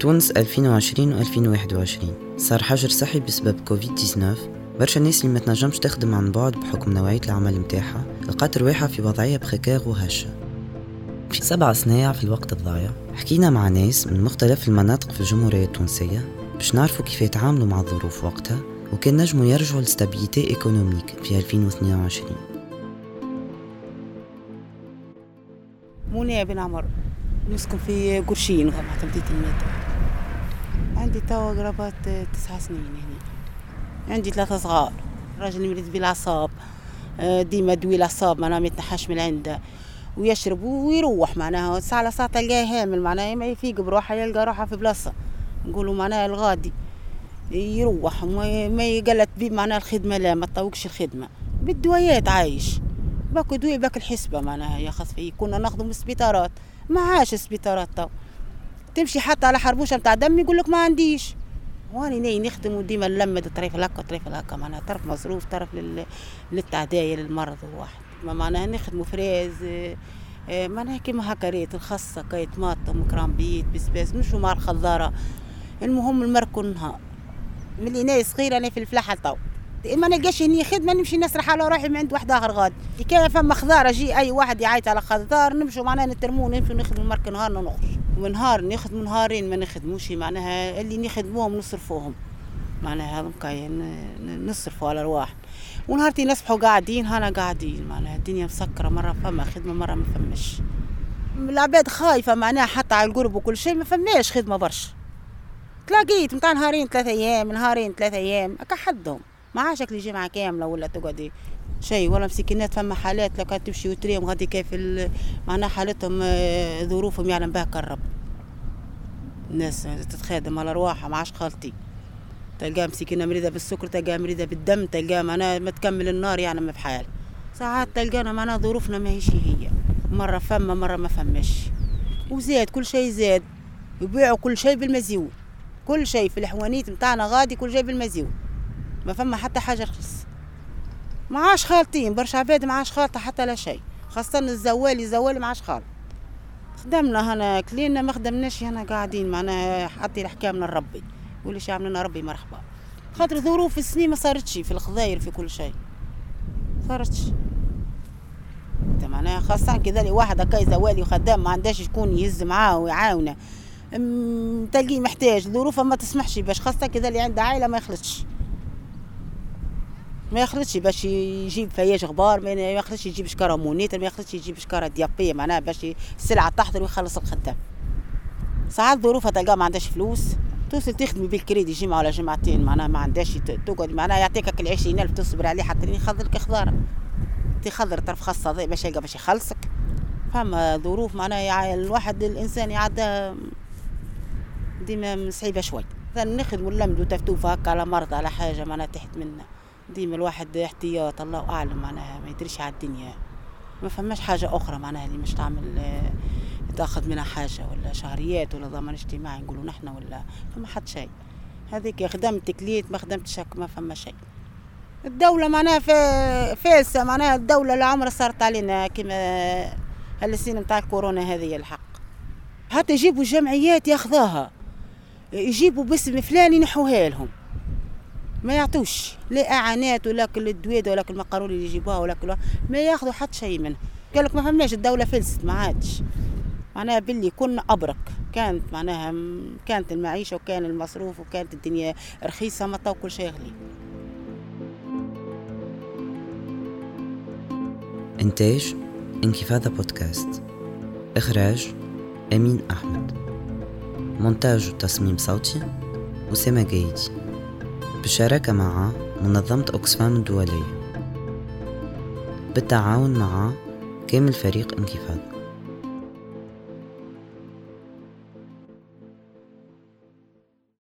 تونس 2020 و 2021 صار حجر صحي بسبب كوفيد 19 برشا الناس اللي ما تنجمش تخدم عن بعد بحكم نوعية العمل متاعها لقات رواحها في وضعية précaire وهشة. في سبع صنايع في الوقت الضايع حكينا مع ناس من مختلف المناطق في الجمهورية التونسية باش نعرفوا كيف يتعاملوا مع الظروف وقتها وكان نجموا يرجعوا ل stabilité économique في 2022 منى بن عمر. نسكن في قرشين غابة تمديد الميت. عندي توا قرابات تسع سنين هنا. عندي ثلاثة صغار. راجل مريض بالأعصاب. آه، ديما دوي الأعصاب معناها ما يتنحاش من عنده ويشرب ويروح معناها. ساعة على ساعة تلقاه هامل معناها. ما يفيق بروحه يلقى روحه في بلاصة. نقولوا معناها الغادي. يروح. ما يقلت بيه معناها الخدمة لا ما تطوقش الخدمة. بالدويات عايش. باكو دوي باك الحسبة معناها ياخذ فيه كنا ناخذه من السبيطارات ما عاش السبيطارات تو. تمشي حتى على حربوشة متاع دم يقول لك ما عنديش. واني ني نخدم وديما نلمد طريف هكا طريف هكا معناها طرف مصروف طرف لل... للتعداية للمرض الواحد ما معناها نخدموا فريز آه، معناها كيما هكا ريت الخاصة كاي طماطم كرامبيت بسباس نمشوا مع الخضارة. المهم المركون نهار. ملي ناس صغيرة أنا في الفلاحة تو. ما نلقاش هني خدمه نمشي نسرح على روحي من عند واحد آخر غادي كان فما خضار أجي أي واحد يعيط على خضار نمشوا معناها نترمو نمشوا نخدموا مرك نهار نخرج. ونهار نخدموا نهارين ما نخدموش معناها اللي نخدموهم نصرفوهم. معناها هذوك نصرفوا على رواح ونهارتي نصبحوا قاعدين هانا قاعدين. معناها الدنيا مسكرة مرة فما خدمة مرة ما فماش. العباد خايفة معناها حتى على القرب وكل شيء ما فماش خدمة برشا. تلاقيت متاع نهارين ثلاثة أيام نهارين ثلاثة أيام هكا حدهم. ما عادش شكل جمعة كاملة ولا تقعدي شيء ولا مسكينات فما حالات لو كانت تمشي وتريهم غادي كيف معناها حالتهم آه، ظروفهم يعلم بها كالرب. الناس تتخادم على رواحها ما عادش خالتي. تلقاها مسكينة مريضة بالسكر تلقاها مريضة بالدم تلقاها معناها ما تكمل النار يعني ما بحال ساعات تلقانا معناها ظروفنا ما هيش هي. مرة فما مرة ما فماش. وزاد كل شيء زاد. يبيعوا كل شيء بالمزيون كل شيء في الحوانيت متاعنا غادي كل شيء بالمزيون ما فما حتى حاجة رخيص ما عاش خالطين برشا عباد ما عاش خالطة حتى لا شيء. خاصة الزوالي الزوالي ما عاش خالط. خدمنا هنا كلينا ما خدمناش هنا قاعدين معناها حطي الحكام من ربي. واللي شي عملنا ربي مرحبا. خاطر ظروف السنين ما صارتش في الخضاير في كل شيء. صارتش. معناها خاصة كذا لي واحد هكا زوالي وخدام ما عندهاش شكون يهز معاه ويعاونه. تلقيه محتاج ظروفه ما تسمحش باش خاصة كذا اللي عنده عائلة ما يخلطش. ما يخلطش باش يجيب فياج غبار ما يخلطش يجيب شكارة مونيتر ما يخلطش يجيب شكارة ديابية معناها باش السلعة تحضر ويخلص الخدام. ساعات ظروفها تلقى ما عندهاش فلوس. توصل تخدمي بالكريدي جمعة ولا جمعتين معناها ما عندهاش تقعد معناها يعطيك ال 20000 تصبر عليه حتى يخضر لك خضارة. تخضر طرف خاصة باش يلقى باش يخلصك. فما ظروف معناها الواحد الإنسان يعدى ديما صعيبه شوي. نخدموا نلمدوا تفتوفه هكا على مرض على حاجة معناها تحت منا ديما الواحد احتياط الله أعلم معناها ما يدريش على الدنيا. ما فماش حاجة أخرى معناها اللي مش تعمل تأخذ منها حاجة ولا شهريات ولا ضمان اجتماعي نقولوا نحن ولا فما حد شيء. هذيك خدمت كليت ما خدمتش ما فما شيء. الدولة معناها فاسة معناها الدولة العمر صارت علينا كما هالسنة نتاع الكورونا هذه الحق. حتى يجيبوا الجمعيات ياخذوها يجيبوا باسم فلان ينحوها لهم. ما يعطوش. لا أعانات ولا كل الدويده ولا كل المقارون اللي يجيبوها ولا كل ما ياخذوا حتى شيء منه. قال لك ما فماش الدولة فلست ما عادش. معناها باللي كنا أبرك. كانت معناها كانت المعيشة وكان المصروف وكانت الدنيا رخيصة ما كل شيء غلي إنتاج انكفاضة بودكاست. إخراج أمين أحمد. مونتاج وتصميم صوتي أسامة جايدي. بالشراكة مع منظمة أوكسفام الدولية. بالتعاون مع كامل فريق انكفاض